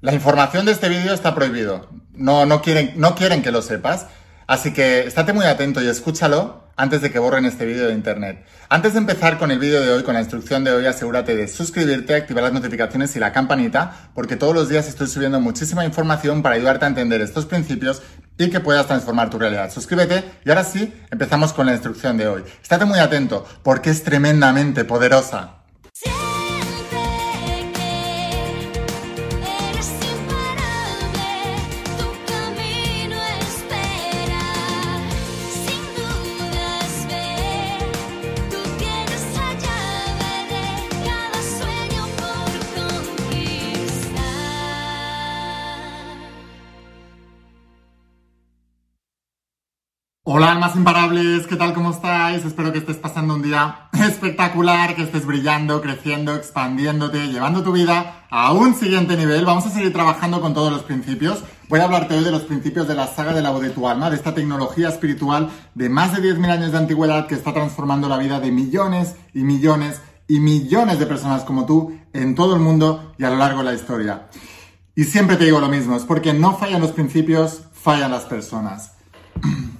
La información de este vídeo está prohibido. No, no, quieren, no quieren que lo sepas. Así que estate muy atento y escúchalo antes de que borren este vídeo de internet. Antes de empezar con el vídeo de hoy, con la instrucción de hoy, asegúrate de suscribirte, activar las notificaciones y la campanita, porque todos los días estoy subiendo muchísima información para ayudarte a entender estos principios y que puedas transformar tu realidad. Suscríbete y ahora sí, empezamos con la instrucción de hoy. Estate muy atento, porque es tremendamente poderosa. Hola almas imparables, ¿qué tal? ¿Cómo estáis? Espero que estés pasando un día espectacular, que estés brillando, creciendo, expandiéndote, llevando tu vida a un siguiente nivel. Vamos a seguir trabajando con todos los principios. Voy a hablarte hoy de los principios de la saga de la voz de tu alma, de esta tecnología espiritual de más de 10.000 años de antigüedad que está transformando la vida de millones y millones y millones de personas como tú en todo el mundo y a lo largo de la historia. Y siempre te digo lo mismo, es porque no fallan los principios, fallan las personas.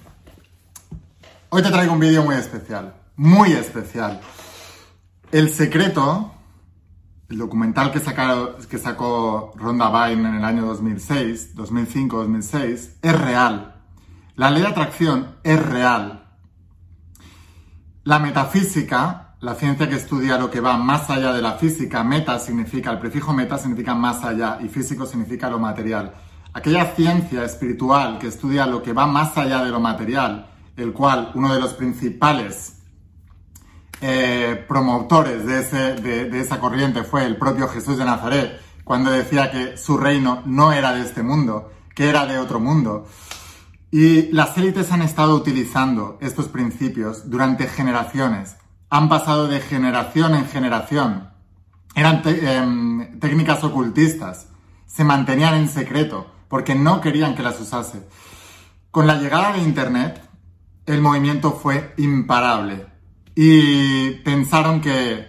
Hoy te traigo un vídeo muy especial, muy especial. El secreto, el documental que, sacó Ronda Byrne en el año 2006, 2005, 2006, es real. La ley de atracción es real. La metafísica, la ciencia que estudia lo que va más allá de la física, meta significa, el prefijo meta significa más allá y físico significa lo material. Aquella ciencia espiritual que estudia lo que va más allá de lo material, el cual uno de los principales eh, promotores de, esa corriente fue el propio Jesús de Nazaret, cuando decía que su reino no era de este mundo, que era de otro mundo. Y las élites han estado utilizando estos principios durante generaciones. Han pasado de generación en generación. Eran em, técnicas ocultistas. Se mantenían en secreto porque no querían que las usase. Con la llegada de Internet, el movimiento fue imparable y pensaron que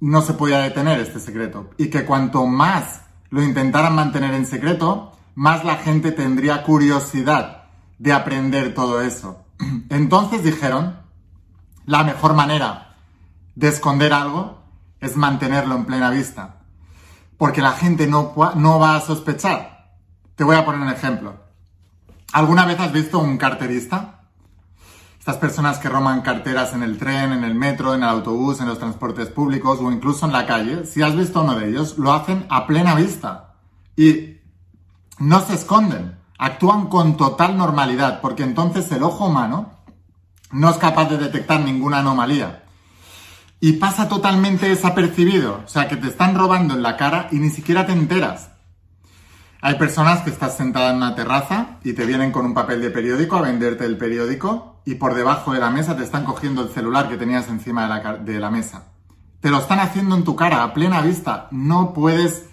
no se podía detener este secreto y que cuanto más lo intentaran mantener en secreto, más la gente tendría curiosidad de aprender todo eso. Entonces dijeron, la mejor manera de esconder algo es mantenerlo en plena vista, porque la gente no, no va a sospechar. Te voy a poner un ejemplo. ¿Alguna vez has visto un carterista? Estas personas que roman carteras en el tren, en el metro, en el autobús, en los transportes públicos o incluso en la calle, si has visto uno de ellos, lo hacen a plena vista. Y no se esconden, actúan con total normalidad, porque entonces el ojo humano no es capaz de detectar ninguna anomalía. Y pasa totalmente desapercibido, o sea que te están robando en la cara y ni siquiera te enteras. Hay personas que estás sentada en una terraza y te vienen con un papel de periódico a venderte el periódico y por debajo de la mesa te están cogiendo el celular que tenías encima de la, mesa. Te lo están haciendo en tu cara, a plena vista. No puedes,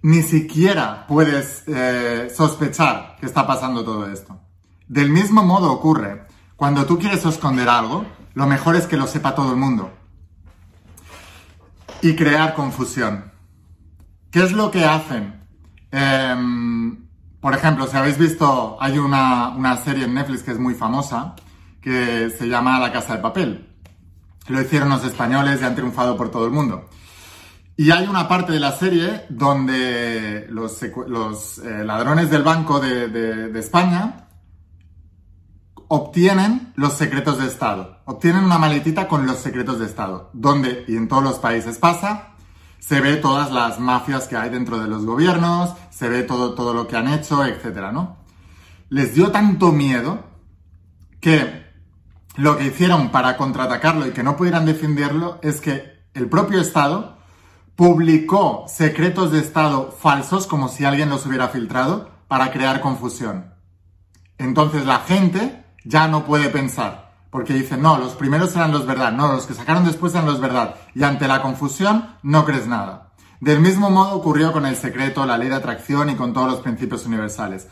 ni siquiera puedes eh, sospechar que está pasando todo esto. Del mismo modo ocurre cuando tú quieres esconder algo, lo mejor es que lo sepa todo el mundo. Y crear confusión. ¿Qué es lo que hacen? Em, por ejemplo, si habéis visto, hay una, serie en Netflix que es muy famosa, que se llama La Casa de Papel. Lo hicieron los españoles y han triunfado por todo el mundo. Y hay una parte de la serie donde los, eh, ladrones del Banco de, España obtienen los secretos de Estado. Obtienen una maletita con los secretos de Estado. Donde, y en todos los países pasa, se ve todas las mafias que hay dentro de los gobiernos, se ve todo, todo lo que han hecho, etcétera, ¿no? Les dio tanto miedo que lo que hicieron para contraatacarlo y que no pudieran defenderlo es que el propio Estado publicó secretos de Estado falsos como si alguien los hubiera filtrado para crear confusión. Entonces la gente ya no puede pensar. Porque dicen, no, los primeros eran los verdad, no, los que sacaron después eran los verdad. Y ante la confusión no crees nada. Del mismo modo ocurrió con el secreto, la ley de atracción y con todos los principios universales.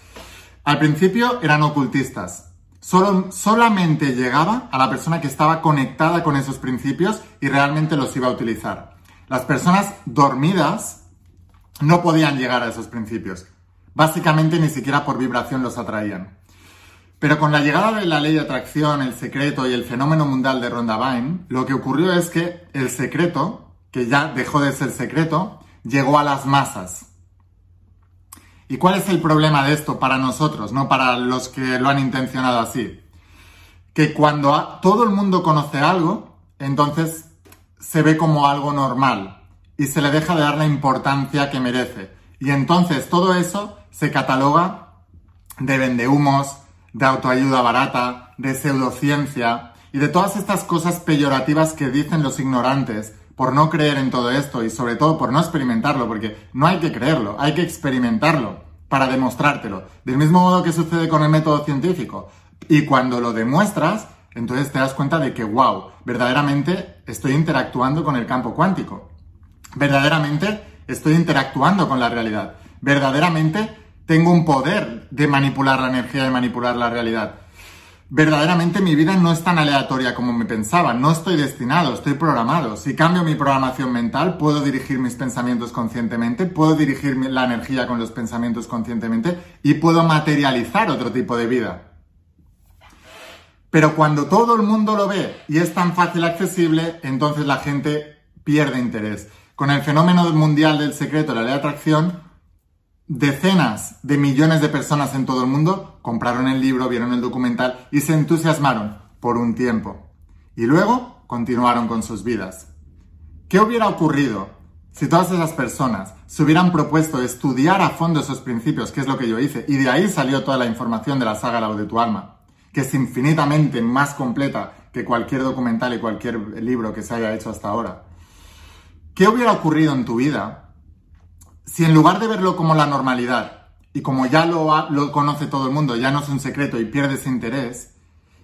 Al principio eran ocultistas. Solo, solamente llegaba a la persona que estaba conectada con esos principios y realmente los iba a utilizar. Las personas dormidas no podían llegar a esos principios. Básicamente ni siquiera por vibración los atraían. Pero con la llegada de la ley de atracción, el secreto y el fenómeno mundial de Ronda Vine, lo que ocurrió es que el secreto, que ya dejó de ser secreto, llegó a las masas. ¿Y cuál es el problema de esto para nosotros, no para los que lo han intencionado así? Que cuando todo el mundo conoce algo, entonces se ve como algo normal y se le deja de dar la importancia que merece. Y entonces todo eso se cataloga de vendehumos, de autoayuda barata, de pseudociencia y de todas estas cosas peyorativas que dicen los ignorantes por no creer en todo esto y sobre todo por no experimentarlo, porque no hay que creerlo, hay que experimentarlo para demostrártelo. Del mismo modo que sucede con el método científico. Y cuando lo demuestras, entonces te das cuenta de que, wow, verdaderamente estoy interactuando con el campo cuántico. Verdaderamente estoy interactuando con la realidad. Verdaderamente tengo un poder de manipular la energía y manipular la realidad. Verdaderamente mi vida no es tan aleatoria como me pensaba, no estoy destinado, estoy programado. Si cambio mi programación mental, puedo dirigir mis pensamientos conscientemente, puedo dirigir la energía con los pensamientos conscientemente y puedo materializar otro tipo de vida. Pero cuando todo el mundo lo ve y es tan fácil accesible, entonces la gente pierde interés. Con el fenómeno mundial del secreto la ley de atracción, Decenas de millones de personas en todo el mundo compraron el libro, vieron el documental y se entusiasmaron por un tiempo. Y luego continuaron con sus vidas. ¿Qué hubiera ocurrido si todas esas personas se hubieran propuesto estudiar a fondo esos principios, que es lo que yo hice, y de ahí salió toda la información de la saga La de tu alma, que es infinitamente más completa que cualquier documental y cualquier libro que se haya hecho hasta ahora? ¿Qué hubiera ocurrido en tu vida si en lugar de verlo como la normalidad, y como ya lo, lo conoce todo el mundo, ya no es un secreto y pierdes interés,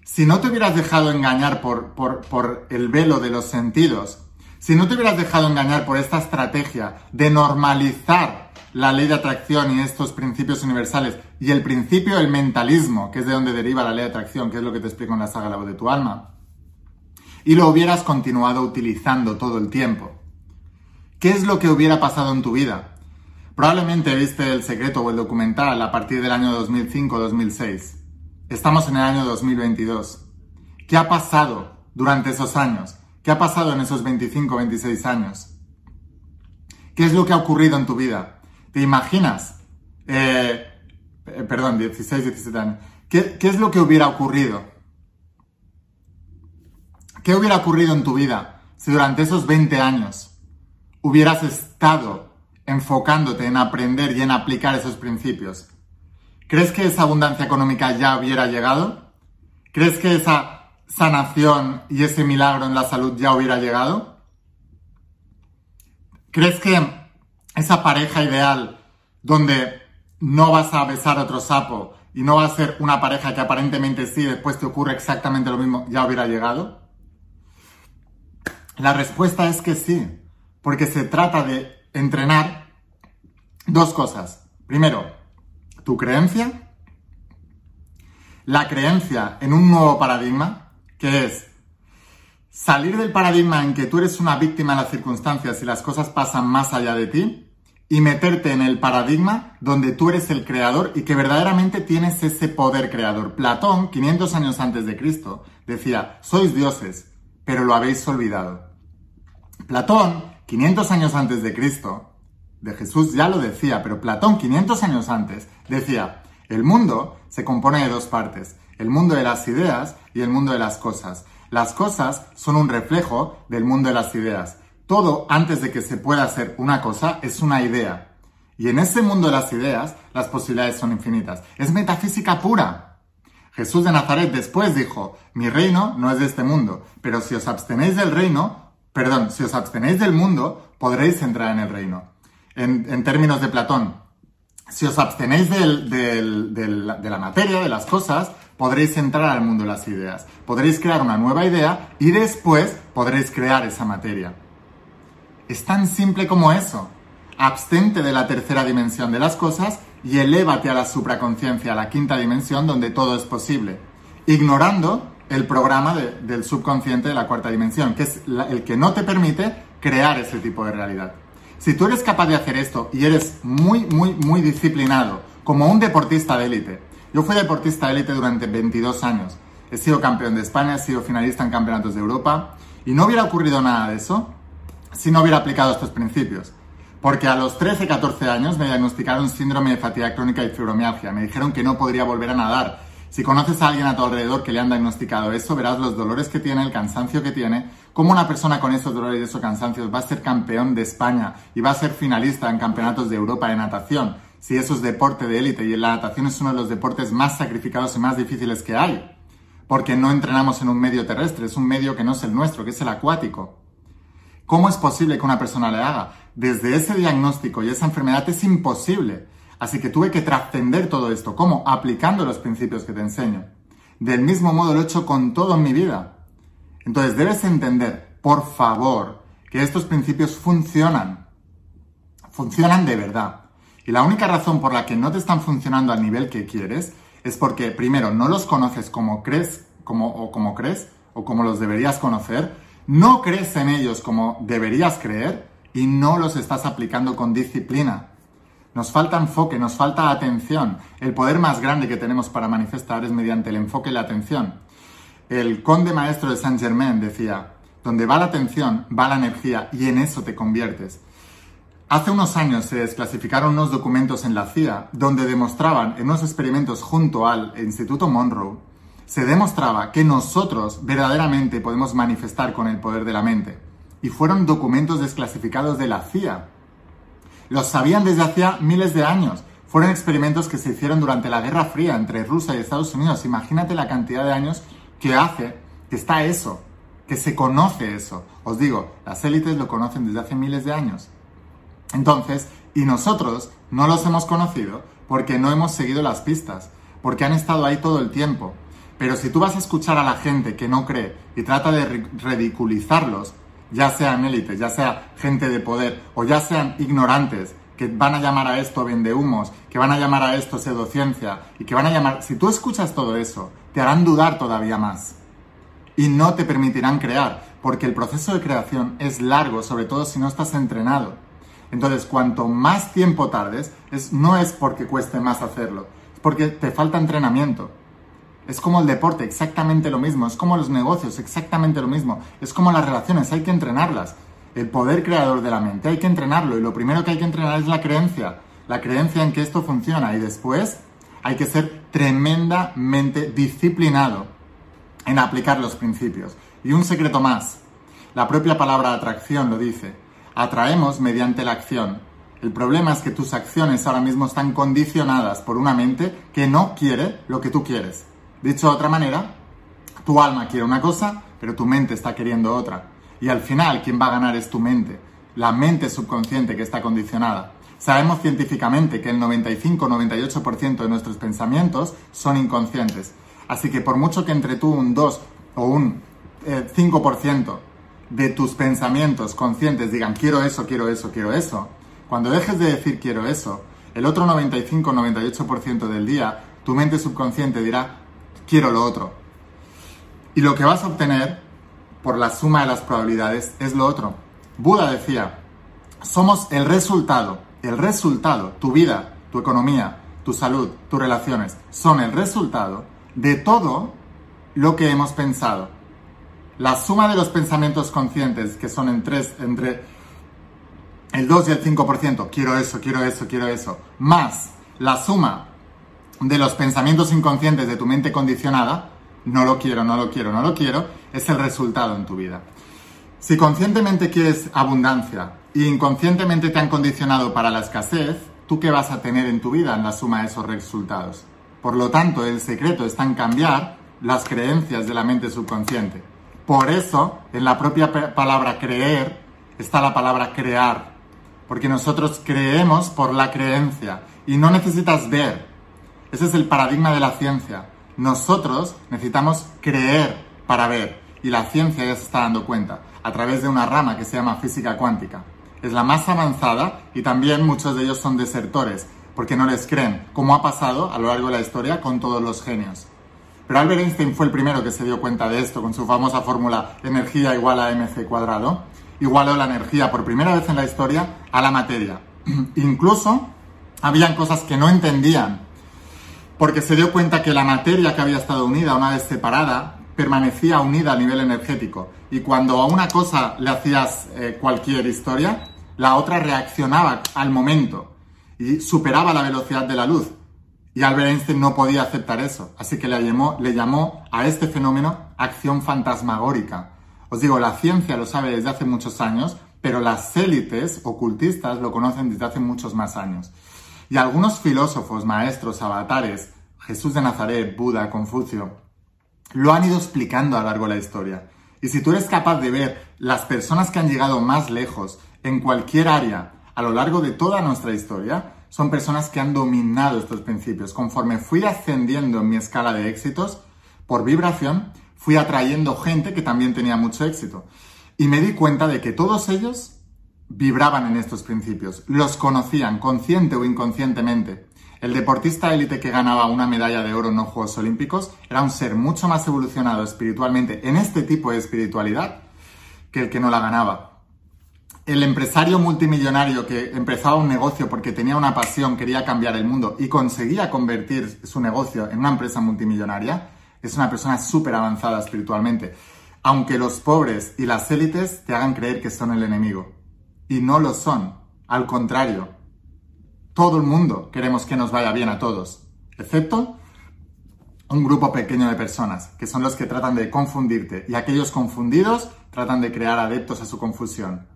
si no te hubieras dejado engañar por, por, por el velo de los sentidos, si no te hubieras dejado engañar por esta estrategia de normalizar la ley de atracción y estos principios universales y el principio del mentalismo, que es de donde deriva la ley de atracción, que es lo que te explico en la saga La voz de tu alma, y lo hubieras continuado utilizando todo el tiempo, ¿qué es lo que hubiera pasado en tu vida? Probablemente viste El Secreto o el documental a partir del año 2005-2006. Estamos en el año 2022. ¿Qué ha pasado durante esos años? ¿Qué ha pasado en esos 25-26 años? ¿Qué es lo que ha ocurrido en tu vida? ¿Te imaginas? Eh, eh, perdón, 16, 17 años. ¿Qué, ¿Qué es lo que hubiera ocurrido? ¿Qué hubiera ocurrido en tu vida si durante esos 20 años hubieras estado enfocándote en aprender y en aplicar esos principios, ¿crees que esa abundancia económica ya hubiera llegado? ¿Crees que esa sanación y ese milagro en la salud ya hubiera llegado? ¿Crees que esa pareja ideal donde no vas a besar a otro sapo y no va a ser una pareja que aparentemente sí, después te ocurre exactamente lo mismo, ya hubiera llegado? La respuesta es que sí, porque se trata de entrenar dos cosas. Primero, tu creencia, la creencia en un nuevo paradigma, que es salir del paradigma en que tú eres una víctima de las circunstancias y las cosas pasan más allá de ti, y meterte en el paradigma donde tú eres el creador y que verdaderamente tienes ese poder creador. Platón, 500 años antes de Cristo, decía, sois dioses, pero lo habéis olvidado. Platón 500 años antes de Cristo, de Jesús ya lo decía, pero Platón 500 años antes decía, el mundo se compone de dos partes, el mundo de las ideas y el mundo de las cosas. Las cosas son un reflejo del mundo de las ideas. Todo antes de que se pueda hacer una cosa es una idea. Y en ese mundo de las ideas las posibilidades son infinitas. Es metafísica pura. Jesús de Nazaret después dijo, mi reino no es de este mundo, pero si os abstenéis del reino, Perdón, si os abstenéis del mundo, podréis entrar en el reino. En, términos de Platón, si os abstenéis de la materia, de las cosas, podréis entrar al mundo de las ideas. Podréis crear una nueva idea y después podréis crear esa materia. Es tan simple como eso. Abstente de la tercera dimensión de las cosas y elévate a la supraconciencia, a la quinta dimensión donde todo es posible. Ignorando el programa del subconsciente de la cuarta dimensión, que es el que no te permite crear ese tipo de realidad. Si tú eres capaz de hacer esto y eres muy, muy, muy disciplinado, como un deportista de élite, yo fui deportista de élite durante 22 años, he sido campeón de España, he sido finalista en campeonatos de Europa, y no hubiera ocurrido nada de eso si no hubiera aplicado estos principios. Porque a los 13-14 años me diagnosticaron síndrome de fatiga crónica y fibromialgia. Me dijeron que no podría volver a nadar. Si conoces a alguien a tu alrededor que le han diagnosticado eso, verás los dolores que tiene, el cansancio que tiene, cómo una persona con esos dolores y esos cansancios va a ser campeón de España y va a ser finalista en campeonatos de Europa de natación. Si eso es deporte de élite y la natación es uno de los deportes más sacrificados y más difíciles que hay. Porque no entrenamos en un medio terrestre, es un medio que no es el nuestro, que es el acuático. ¿Cómo es posible que una persona le haga? Desde ese diagnóstico y esa enfermedad es imposible. Así que tuve que trascender todo esto. ¿Cómo? Aplicando los principios que te enseño. Del mismo modo lo he hecho con todo en mi vida. Entonces debes entender, por favor, que estos principios funcionan. Funcionan de verdad. Y la única razón por la que no te están funcionando al nivel que quieres es porque, primero, no los conoces como crees, como, o como crees, o como los deberías conocer, no crees en ellos como deberías creer y no los estás aplicando con disciplina. Nos falta enfoque, nos falta atención. El poder más grande que tenemos para manifestar es mediante el enfoque y la atención. El conde maestro de Saint Germain decía, donde va la atención, va la energía y en eso te conviertes. Hace unos años se desclasificaron unos documentos en la CIA donde demostraban en unos experimentos junto al Instituto Monroe se demostraba que nosotros verdaderamente podemos manifestar con el poder de la mente. Y fueron documentos desclasificados de la CIA. Los sabían desde hacía miles de años. Fueron experimentos que se hicieron durante la Guerra Fría entre Rusia y Estados Unidos. Imagínate la cantidad de años que hace que está eso, que se conoce eso. Os digo, las élites lo conocen desde hace miles de años. Entonces, y nosotros no los hemos conocido porque no hemos seguido las pistas, porque han estado ahí todo el tiempo. Pero si tú vas a escuchar a la gente que no cree y trata de ridiculizarlos, ya sean élites, ya sea gente de poder o ya sean ignorantes, que van a llamar a esto vendehumos, que van a llamar a esto pseudociencia y que van a llamar... Si tú escuchas todo eso, te harán dudar todavía más y no te permitirán crear, porque el proceso de creación es largo, sobre todo si no estás entrenado. Entonces, cuanto más tiempo tardes, es, no es porque cueste más hacerlo, es porque te falta entrenamiento. Es como el deporte, exactamente lo mismo. Es como los negocios, exactamente lo mismo. Es como las relaciones, hay que entrenarlas. El poder creador de la mente, hay que entrenarlo. Y lo primero que hay que entrenar es la creencia. La creencia en que esto funciona. Y después hay que ser tremendamente disciplinado en aplicar los principios. Y un secreto más. La propia palabra atracción lo dice. Atraemos mediante la acción. El problema es que tus acciones ahora mismo están condicionadas por una mente que no quiere lo que tú quieres. Dicho de otra manera, tu alma quiere una cosa, pero tu mente está queriendo otra. Y al final, quien va a ganar es tu mente, la mente subconsciente que está condicionada. Sabemos científicamente que el 95-98% de nuestros pensamientos son inconscientes. Así que por mucho que entre tú un 2 o un 5% eh, de tus pensamientos conscientes digan quiero eso, quiero eso, quiero eso, cuando dejes de decir quiero eso, el otro 95-98% del día, tu mente subconsciente dirá quiero lo otro. Y lo que vas a obtener por la suma de las probabilidades es lo otro. Buda decía, somos el resultado, el resultado, tu vida, tu economía, tu salud, tus relaciones, son el resultado de todo lo que hemos pensado. La suma de los pensamientos conscientes, que son en tres, entre el 2 y el 5%, quiero eso, quiero eso, quiero eso, más la suma de los pensamientos inconscientes de tu mente condicionada, no lo quiero, no lo quiero, no lo quiero, es el resultado en tu vida. Si conscientemente quieres abundancia y inconscientemente te han condicionado para la escasez, ¿tú qué vas a tener en tu vida en la suma de esos resultados? Por lo tanto, el secreto está en cambiar las creencias de la mente subconsciente. Por eso, en la propia palabra creer está la palabra crear. Porque nosotros creemos por la creencia y no necesitas ver, ese es el paradigma de la ciencia. Nosotros necesitamos creer para ver y la ciencia ya se está dando cuenta a través de una rama que se llama física cuántica. Es la más avanzada y también muchos de ellos son desertores porque no les creen, como ha pasado a lo largo de la historia con todos los genios. Pero Albert Einstein fue el primero que se dio cuenta de esto con su famosa fórmula energía igual a mc cuadrado. Igualó la energía por primera vez en la historia a la materia. Incluso habían cosas que no entendían, porque se dio cuenta que la materia que había estado unida una vez separada permanecía unida a nivel energético. Y cuando a una cosa le hacías eh, cualquier historia, la otra reaccionaba al momento y superaba la velocidad de la luz. Y Albert Einstein no podía aceptar eso, así que le llamó, le llamó a este fenómeno acción fantasmagórica. Os digo, la ciencia lo sabe desde hace muchos años, pero las élites ocultistas lo conocen desde hace muchos más años. Y algunos filósofos, maestros, avatares, Jesús de Nazaret, Buda, Confucio, lo han ido explicando a lo largo de la historia. Y si tú eres capaz de ver las personas que han llegado más lejos en cualquier área a lo largo de toda nuestra historia, son personas que han dominado estos principios. Conforme fui ascendiendo en mi escala de éxitos, por vibración, fui atrayendo gente que también tenía mucho éxito. Y me di cuenta de que todos ellos vibraban en estos principios, los conocían consciente o inconscientemente. El deportista élite que ganaba una medalla de oro en los Juegos Olímpicos era un ser mucho más evolucionado espiritualmente en este tipo de espiritualidad que el que no la ganaba el empresario multimillonario que empezaba un negocio porque tenía una pasión, quería cambiar el mundo y conseguía convertir su negocio en una empresa multimillonaria, es una persona súper avanzada espiritualmente. Aunque los pobres y las élites te hagan creer que son el enemigo. Y no lo son. Al contrario. Todo el mundo queremos que nos vaya bien a todos. Excepto un grupo pequeño de personas, que son los que tratan de confundirte. Y aquellos confundidos tratan de crear adeptos a su confusión.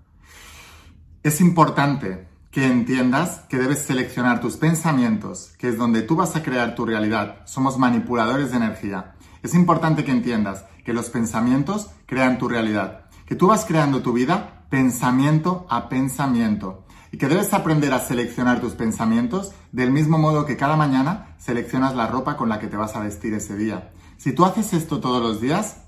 Es importante que entiendas que debes seleccionar tus pensamientos, que es donde tú vas a crear tu realidad. Somos manipuladores de energía. Es importante que entiendas que los pensamientos crean tu realidad, que tú vas creando tu vida pensamiento a pensamiento y que debes aprender a seleccionar tus pensamientos del mismo modo que cada mañana seleccionas la ropa con la que te vas a vestir ese día. Si tú haces esto todos los días,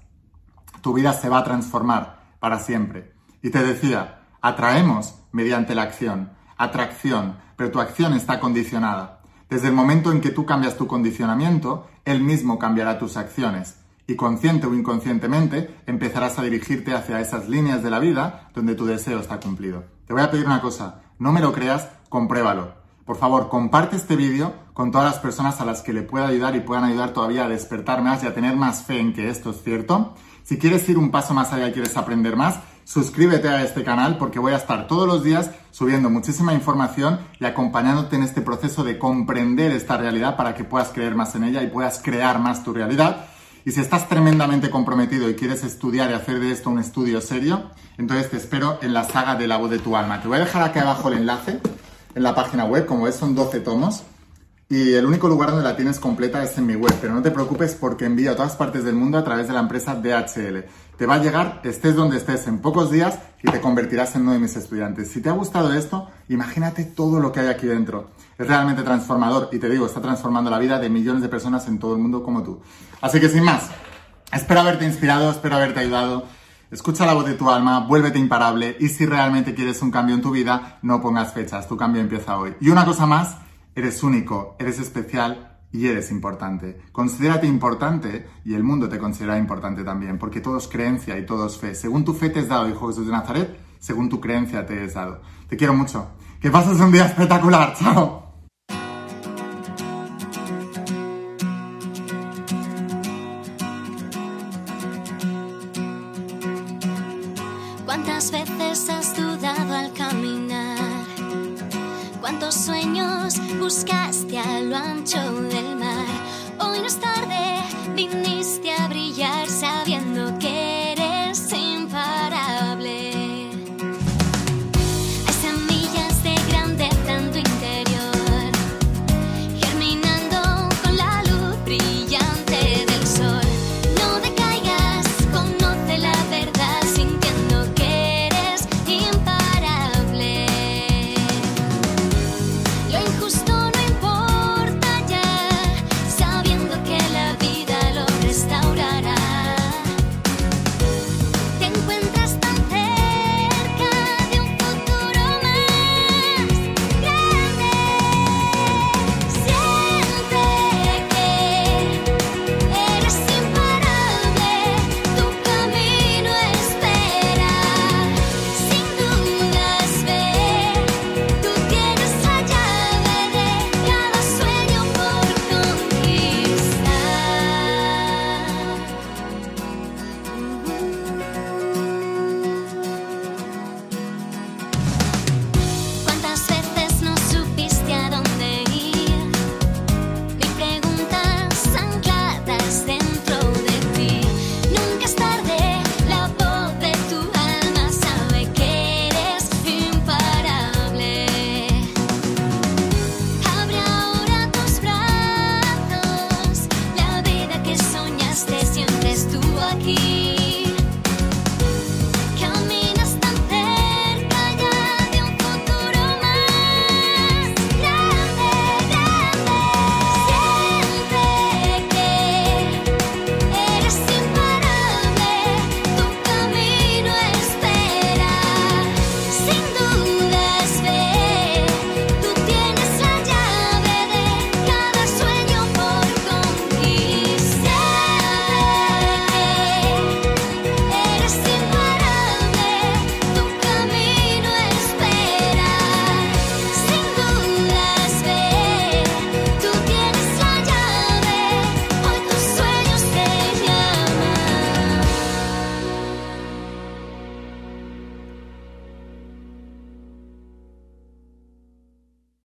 tu vida se va a transformar para siempre. Y te decía, Atraemos mediante la acción, atracción, pero tu acción está condicionada. Desde el momento en que tú cambias tu condicionamiento, él mismo cambiará tus acciones y consciente o inconscientemente empezarás a dirigirte hacia esas líneas de la vida donde tu deseo está cumplido. Te voy a pedir una cosa, no me lo creas, compruébalo. Por favor, comparte este vídeo con todas las personas a las que le pueda ayudar y puedan ayudar todavía a despertar más y a tener más fe en que esto es cierto. Si quieres ir un paso más allá y quieres aprender más, suscríbete a este canal porque voy a estar todos los días subiendo muchísima información y acompañándote en este proceso de comprender esta realidad para que puedas creer más en ella y puedas crear más tu realidad. Y si estás tremendamente comprometido y quieres estudiar y hacer de esto un estudio serio, entonces te espero en la saga de la voz de tu alma. Te voy a dejar aquí abajo el enlace en la página web, como ves son 12 tomos. Y el único lugar donde la tienes completa es en mi web, pero no te preocupes porque envío a todas partes del mundo a través de la empresa DHL te va a llegar, estés donde estés, en pocos días y te convertirás en uno de mis estudiantes. Si te ha gustado esto, imagínate todo lo que hay aquí dentro. Es realmente transformador y te digo, está transformando la vida de millones de personas en todo el mundo como tú. Así que sin más, espero haberte inspirado, espero haberte ayudado. Escucha la voz de tu alma, vuélvete imparable y si realmente quieres un cambio en tu vida, no pongas fechas, tu cambio empieza hoy. Y una cosa más, eres único, eres especial y eres importante. Considérate importante y el mundo te considera importante también, porque todo es creencia y todo es fe. Según tu fe te es dado, Hijo Jesús de Nazaret, según tu creencia te es dado. Te quiero mucho. Que pases un día espectacular. Chao. ¿Cuántas veces has dudado al caminar? ¿Cuántos sueños buscaste a lo ancho del